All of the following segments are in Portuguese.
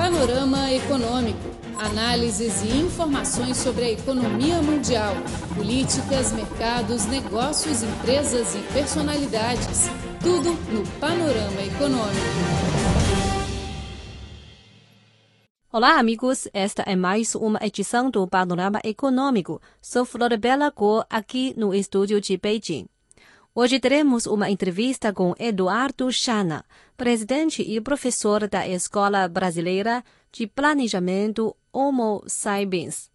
Panorama Econômico. Análises e informações sobre a economia mundial, políticas, mercados, negócios, empresas e personalidades. Tudo no Panorama Econômico. Olá, amigos. Esta é mais uma edição do Panorama Econômico. Sou Floribela Go, aqui no estúdio de Beijing. Hoje teremos uma entrevista com Eduardo Chana, presidente e professor da Escola Brasileira de Planejamento Homo Sapiens.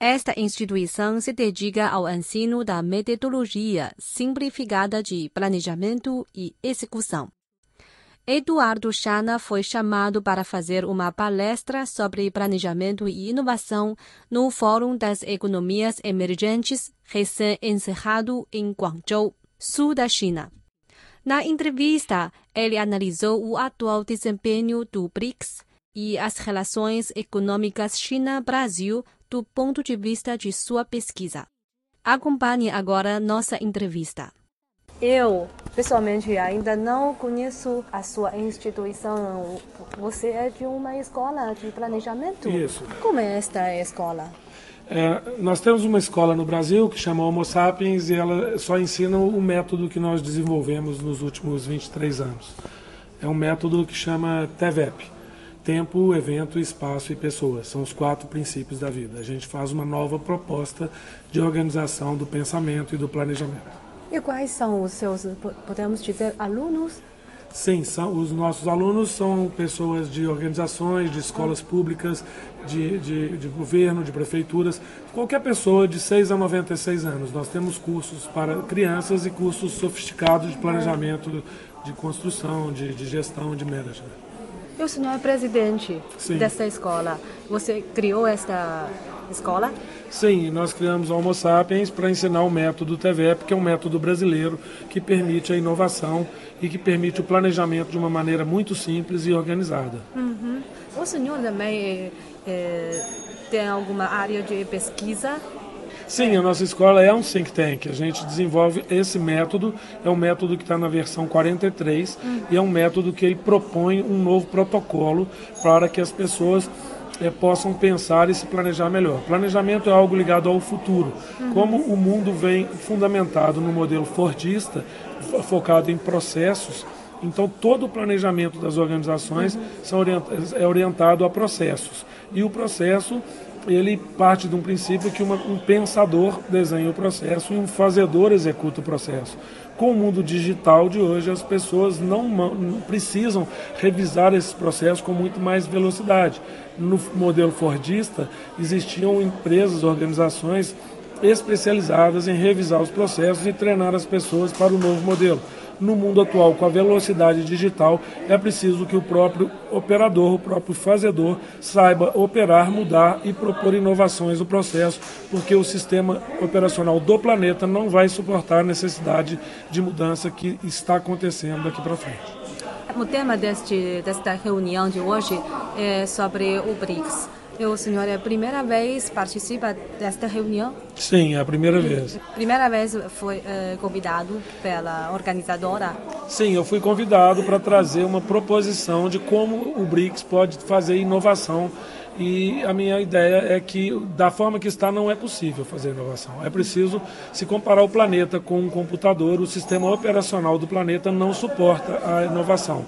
Esta instituição se dedica ao ensino da metodologia simplificada de planejamento e execução. Eduardo Chana foi chamado para fazer uma palestra sobre planejamento e inovação no Fórum das Economias Emergentes recém-encerrado em Guangzhou sul da China. Na entrevista, ele analisou o atual desempenho do BRICS e as relações econômicas China-Brasil do ponto de vista de sua pesquisa. Acompanhe agora nossa entrevista. Eu, pessoalmente, ainda não conheço a sua instituição. Você é de uma escola de planejamento? Isso. Como é esta escola? É, nós temos uma escola no Brasil que chama Homo Sapiens e ela só ensina o método que nós desenvolvemos nos últimos 23 anos. É um método que chama TEVEP. Tempo, evento, espaço e pessoas. São os quatro princípios da vida. A gente faz uma nova proposta de organização do pensamento e do planejamento. E quais são os seus, podemos dizer, alunos? Sim, são, os nossos alunos são pessoas de organizações, de escolas públicas, de, de, de, governo, de prefeituras, qualquer pessoa de 6 a 96 anos. Nós temos cursos para crianças e cursos sofisticados de planejamento, de construção, de, de gestão, de management. E o senhor é presidente Sim. dessa escola. Você criou esta escola? Sim, nós criamos a Homo Sapiens para ensinar o método TVEP, que é um método brasileiro que permite a inovação e que permite o planejamento de uma maneira muito simples e organizada. Uhum. O senhor também é, tem alguma área de pesquisa? Sim, a nossa escola é um think tank. A gente desenvolve esse método, é um método que está na versão 43 uhum. e é um método que ele propõe um novo protocolo para que as pessoas é, possam pensar e se planejar melhor. Planejamento é algo ligado ao futuro. Uhum. Como o mundo vem fundamentado no modelo fordista, focado em processos, então todo o planejamento das organizações uhum. são é orientado a processos. E o processo ele parte de um princípio que uma, um pensador desenha o processo e um fazedor executa o processo. Com o mundo digital de hoje, as pessoas não, não precisam revisar esses processos com muito mais velocidade. No modelo Fordista, existiam empresas, organizações especializadas em revisar os processos e treinar as pessoas para o novo modelo no mundo atual, com a velocidade digital, é preciso que o próprio operador, o próprio fazedor, saiba operar, mudar e propor inovações no processo, porque o sistema operacional do planeta não vai suportar a necessidade de mudança que está acontecendo daqui para frente. O tema deste, desta reunião de hoje é sobre o BRICS. O senhor é a primeira vez participa desta reunião? Sim, é a primeira vez. Primeira vez foi uh, convidado pela organizadora? Sim, eu fui convidado para trazer uma proposição de como o BRICS pode fazer inovação e a minha ideia é que, da forma que está, não é possível fazer inovação. É preciso se comparar o planeta com um computador, o sistema operacional do planeta não suporta a inovação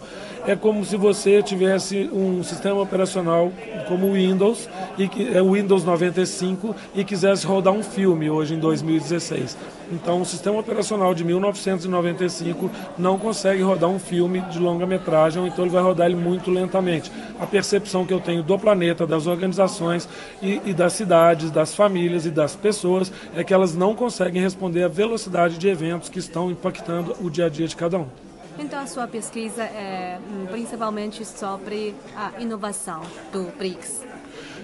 é como se você tivesse um sistema operacional como o Windows, e que é o Windows 95, e quisesse rodar um filme hoje em 2016. Então, o sistema operacional de 1995 não consegue rodar um filme de longa metragem, então ele vai rodar ele muito lentamente. A percepção que eu tenho do planeta, das organizações e, e das cidades, das famílias e das pessoas é que elas não conseguem responder à velocidade de eventos que estão impactando o dia a dia de cada um. Então, a sua pesquisa é hum, principalmente sobre a inovação do BRICS.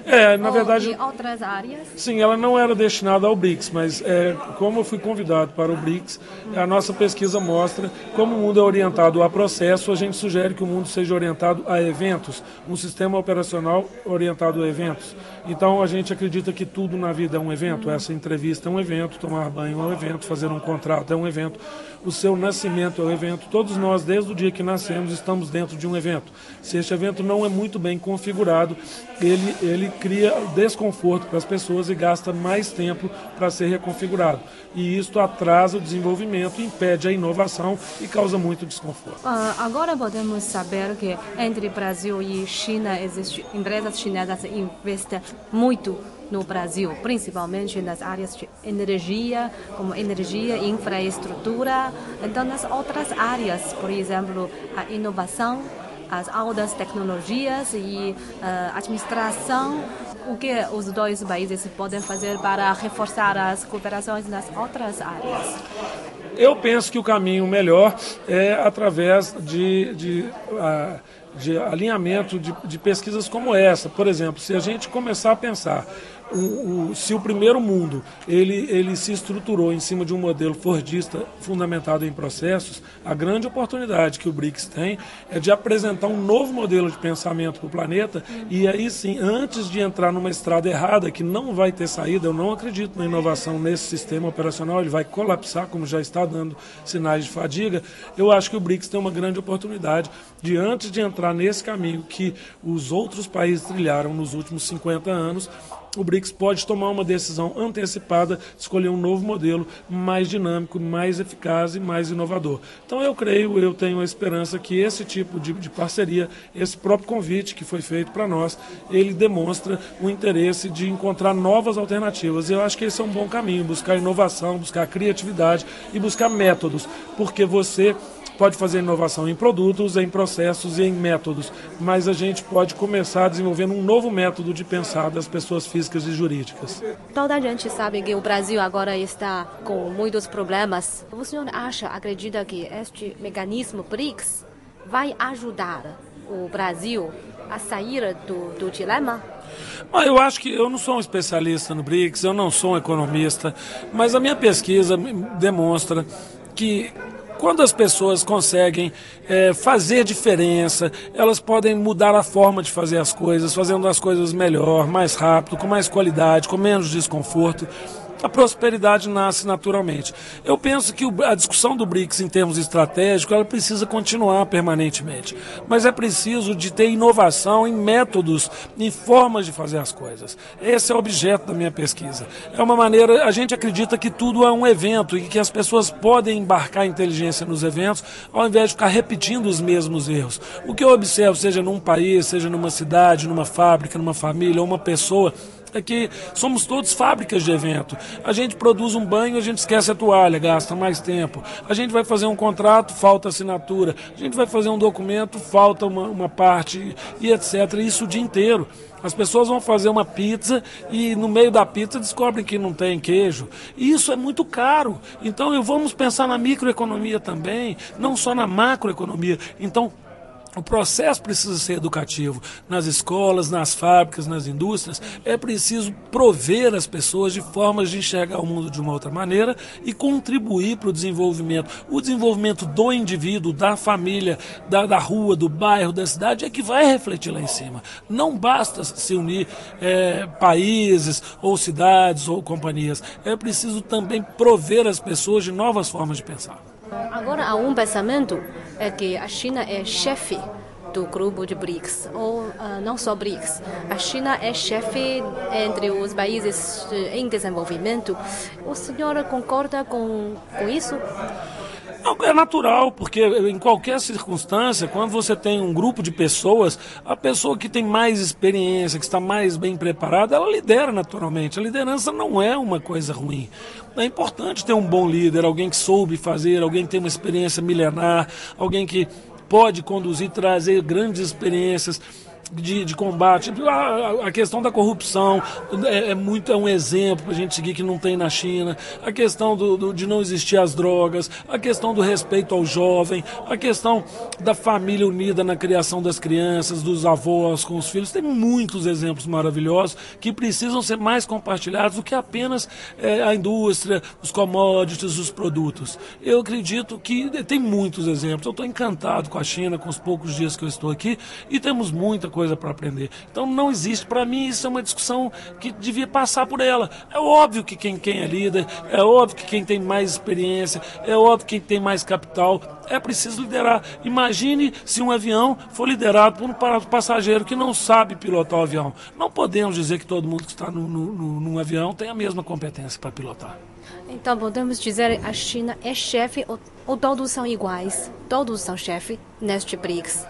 É, na verdade. Em outras áreas? Sim, ela não era destinada ao BRICS, mas é, como eu fui convidado para o BRICS, a nossa pesquisa mostra como o mundo é orientado a processo, a gente sugere que o mundo seja orientado a eventos, um sistema operacional orientado a eventos. Então a gente acredita que tudo na vida é um evento. Essa entrevista é um evento, tomar banho é um evento, fazer um contrato é um evento, o seu nascimento é um evento. Todos nós, desde o dia que nascemos, estamos dentro de um evento. Se este evento não é muito bem configurado, ele, ele cria desconforto para as pessoas e gasta mais tempo para ser reconfigurado. E isso atrasa o desenvolvimento, impede a inovação e causa muito desconforto. Uh, agora podemos saber que entre Brasil e China existem empresas chinesas investem muito no Brasil, principalmente nas áreas de energia, como energia e infraestrutura, então nas outras áreas, por exemplo, a inovação, as altas tecnologias e uh, administração. O que os dois países podem fazer para reforçar as cooperações nas outras áreas? Eu penso que o caminho melhor é através de, de de alinhamento de, de, pesquisas como essa. Por exemplo, se a gente começar a pensar o, o, se o primeiro mundo ele, ele se estruturou em cima de um modelo fordista fundamentado em processos, a grande oportunidade que o BRICS tem é de apresentar um novo modelo de pensamento para o planeta e aí sim, antes de entrar numa estrada errada que não vai ter saída, eu não acredito na inovação nesse sistema operacional, ele vai colapsar, como já está dando sinais de fadiga, eu acho que o BRICS tem uma grande oportunidade de, antes de entrar nesse caminho que os outros países trilharam nos últimos 50 anos, o BRICS pode tomar uma decisão antecipada, escolher um novo modelo mais dinâmico, mais eficaz e mais inovador. Então eu creio, eu tenho a esperança que esse tipo de, de parceria, esse próprio convite que foi feito para nós, ele demonstra o interesse de encontrar novas alternativas. Eu acho que esse é um bom caminho, buscar inovação, buscar criatividade e buscar métodos, porque você pode fazer inovação em produtos, em processos e em métodos, mas a gente pode começar desenvolvendo um novo método de pensar das pessoas físicas e jurídicas. Toda a gente sabe que o Brasil agora está com muitos problemas. O senhor acha, acredita que este mecanismo BRICS vai ajudar o Brasil a sair do, do dilema? Ah, eu acho que eu não sou um especialista no BRICS, eu não sou um economista, mas a minha pesquisa demonstra que quando as pessoas conseguem é, fazer diferença, elas podem mudar a forma de fazer as coisas, fazendo as coisas melhor, mais rápido, com mais qualidade, com menos desconforto a prosperidade nasce naturalmente. Eu penso que a discussão do BRICS em termos estratégicos ela precisa continuar permanentemente, mas é preciso de ter inovação em métodos, em formas de fazer as coisas. Esse é o objeto da minha pesquisa. É uma maneira, a gente acredita que tudo é um evento e que as pessoas podem embarcar inteligência nos eventos ao invés de ficar repetindo os mesmos erros. O que eu observo, seja num país, seja numa cidade, numa fábrica, numa família ou uma pessoa, é que somos todos fábricas de evento. A gente produz um banho, a gente esquece a toalha, gasta mais tempo. A gente vai fazer um contrato, falta assinatura. A gente vai fazer um documento, falta uma, uma parte e etc. Isso o dia inteiro. As pessoas vão fazer uma pizza e no meio da pizza descobrem que não tem queijo. E isso é muito caro. Então vamos pensar na microeconomia também, não só na macroeconomia. Então o processo precisa ser educativo. Nas escolas, nas fábricas, nas indústrias, é preciso prover as pessoas de formas de enxergar o mundo de uma outra maneira e contribuir para o desenvolvimento. O desenvolvimento do indivíduo, da família, da, da rua, do bairro, da cidade, é que vai refletir lá em cima. Não basta se unir é, países, ou cidades, ou companhias. É preciso também prover as pessoas de novas formas de pensar. Agora há um pensamento é que a China é chefe do grupo de BRICS, ou uh, não só BRICS. A China é chefe entre os países em desenvolvimento. O senhor concorda com, com isso? É natural, porque em qualquer circunstância, quando você tem um grupo de pessoas, a pessoa que tem mais experiência, que está mais bem preparada, ela lidera naturalmente. A liderança não é uma coisa ruim. É importante ter um bom líder, alguém que soube fazer, alguém que tem uma experiência milenar, alguém que pode conduzir, trazer grandes experiências de, de combate. A, a, questão da corrupção é, é muito é um exemplo para a gente seguir que não tem na China. A questão do, do, de não existir as drogas, a questão do respeito ao jovem, a questão da família unida na criação das crianças, dos avós com os filhos. Tem muitos exemplos maravilhosos que precisam ser mais compartilhados do que apenas é, a indústria, os commodities, os produtos. Eu acredito que tem muitos exemplos. Eu estou encantado com a China, com os poucos dias que eu estou aqui, e temos muita coisa para aprender. Então não existe, para mim, isso é uma discussão que devia passar por ela. É óbvio que quem, quem é líder, é óbvio que quem tem mais experiência, é óbvio que quem tem mais capital, é preciso liderar. Imagine se um avião for liderado por um passageiro que não sabe pilotar o avião. Não podemos dizer que todo mundo que está no, no, num avião tem a mesma competência para pilotar. Então podemos dizer a China é chefe ou, ou todos são iguais? Todos são chefe neste BRICS?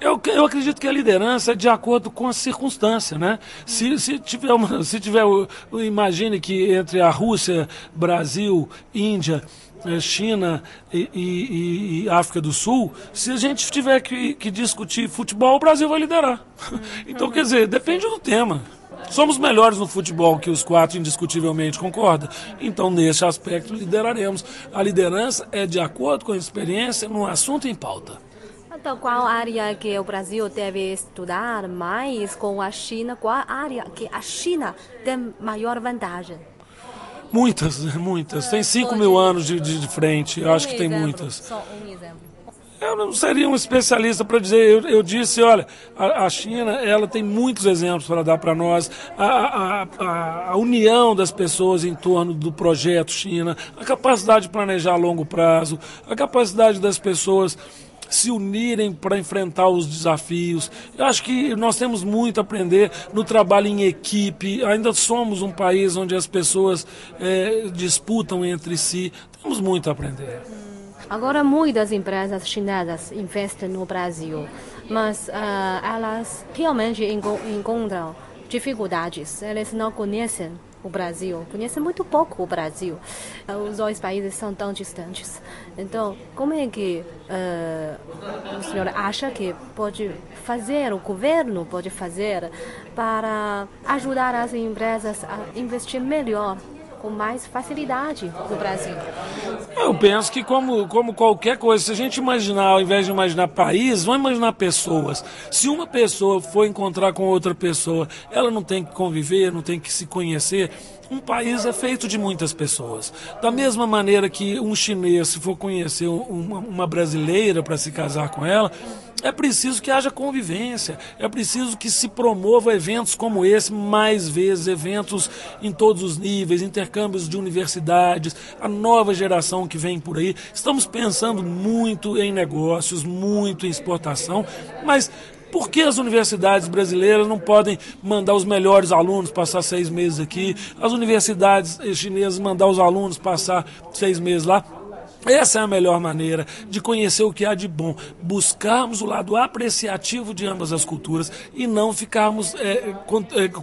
Eu, eu acredito que a liderança é de acordo com a circunstância, né? Se, se tiver, uma, se tiver imagine que entre a Rússia, Brasil, Índia, eh, China e, e, e, África do Sul, se a gente tiver que, que discutir futebol, o Brasil vai liderar. Então, quer dizer, depende do tema. Somos melhores no futebol que os quatro, indiscutivelmente, concorda? Então, nesse aspecto, lideraremos. A liderança é de acordo com a experiência no assunto em pauta. Então, qual área que o Brasil deve estudar mais com a China? Qual área que a China tem maior vantagem? Muitas, muitas. Tem 5 mil anos de, de, de frente. Eu acho que tem muitas. Só um exemplo. Eu não seria um especialista para dizer. Eu, eu, disse, olha, a, a, China ela tem muitos exemplos para dar para nós. A, a, a, a, união das pessoas em torno do projeto China, a capacidade de planejar a longo prazo, a capacidade das pessoas se unirem para enfrentar os desafios. Eu acho que nós temos muito a aprender no trabalho em equipe. Ainda somos um país onde as pessoas é, disputam entre si. Temos muito a aprender. Agora, muitas empresas chinesas investem no Brasil, mas uh, elas realmente encontram dificuldades. Elas não conhecem o Brasil, conhece muito pouco o Brasil. Os dois países são tão distantes. Então, como é que uh, o senhor acha que pode fazer, o governo pode fazer para ajudar as empresas a investir melhor com mais facilidade no Brasil? Eu penso que como, como qualquer coisa, se a gente imaginar, ao invés de imaginar países, vamos imaginar pessoas. Se uma pessoa for encontrar com outra pessoa, ela não tem que conviver, não tem que se conhecer, um país é feito de muitas pessoas. Da mesma maneira que um chinês, se for conhecer uma, uma brasileira para se casar com ela, é preciso que haja convivência, é preciso que se promova eventos como esse mais vezes, eventos em todos os níveis, intercâmbios de universidades, a nova geração que vem por aí. Estamos pensando muito em negócios, muito em exportação, mas por que as universidades brasileiras não podem mandar os melhores alunos passar seis meses aqui? As universidades chinesas mandar os alunos passar seis meses lá? Essa é a melhor maneira de conhecer o que há de bom, buscarmos o lado apreciativo de ambas as culturas e não ficarmos é,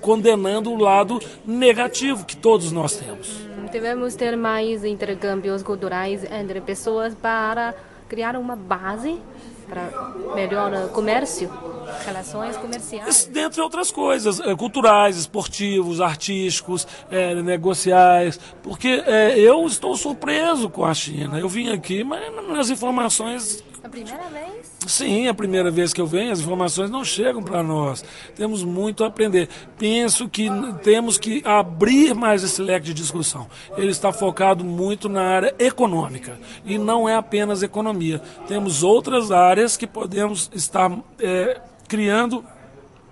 condenando o lado negativo que todos nós temos. Devemos ter mais intercâmbios culturais entre pessoas para criar uma base para melhor comércio, relações comerciais. Dentre outras coisas, é, culturais, esportivos, artísticos, é, negociais, porque é, eu estou surpreso com a China. Eu vim aqui, mas nas informações a primeira vez? Sim, a primeira vez que eu venho, as informações não chegam para nós. Temos muito a aprender. Penso que temos que abrir mais esse leque de discussão. Ele está focado muito na área econômica e não é apenas economia. Temos outras áreas que podemos estar é, criando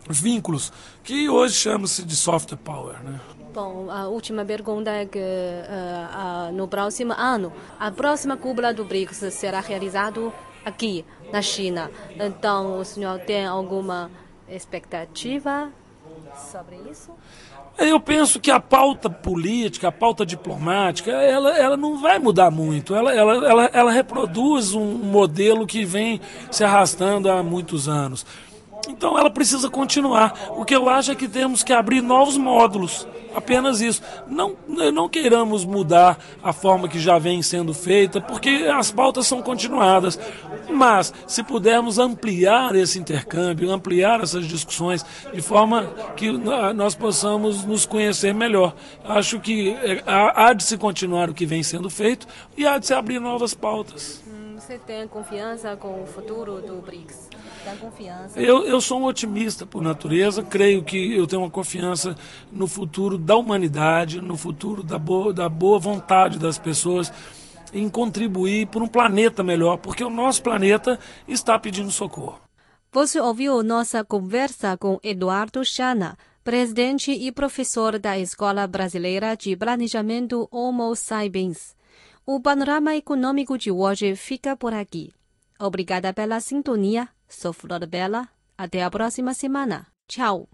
vínculos, que hoje chama-se de soft power. Né? Bom, a última pergunta é que uh, uh, no próximo ano, a próxima cúpula do BRICS será realizado aqui na China. Então, o senhor tem alguma expectativa sobre isso? Eu penso que a pauta política, a pauta diplomática, ela, ela não vai mudar muito. Ela, ela, ela, ela reproduz um modelo que vem se arrastando há muitos anos. Então ela precisa continuar. O que eu acho é que temos que abrir novos módulos. Apenas isso. Não, não queiramos mudar a forma que já vem sendo feita, porque as pautas são continuadas. Mas, se pudermos ampliar esse intercâmbio, ampliar essas discussões, de forma que nós possamos nos conhecer melhor. Acho que é, há de se continuar o que vem sendo feito e há de se abrir novas pautas. Hum, você tem confiança com o futuro do BRICS? Confiança? Eu, eu sou um otimista por natureza, creio que eu tenho uma confiança no futuro da humanidade, no futuro da boa, da boa vontade das pessoas em contribuir por um planeta melhor, porque o nosso planeta está pedindo socorro. Você ouviu nossa conversa com Eduardo Chana, presidente e professor da Escola Brasileira de Planejamento Homo Sapiens. O panorama econômico de hoje fica por aqui. Obrigada pela sintonia. Sou Flor Bela. Até a próxima semana. Tchau.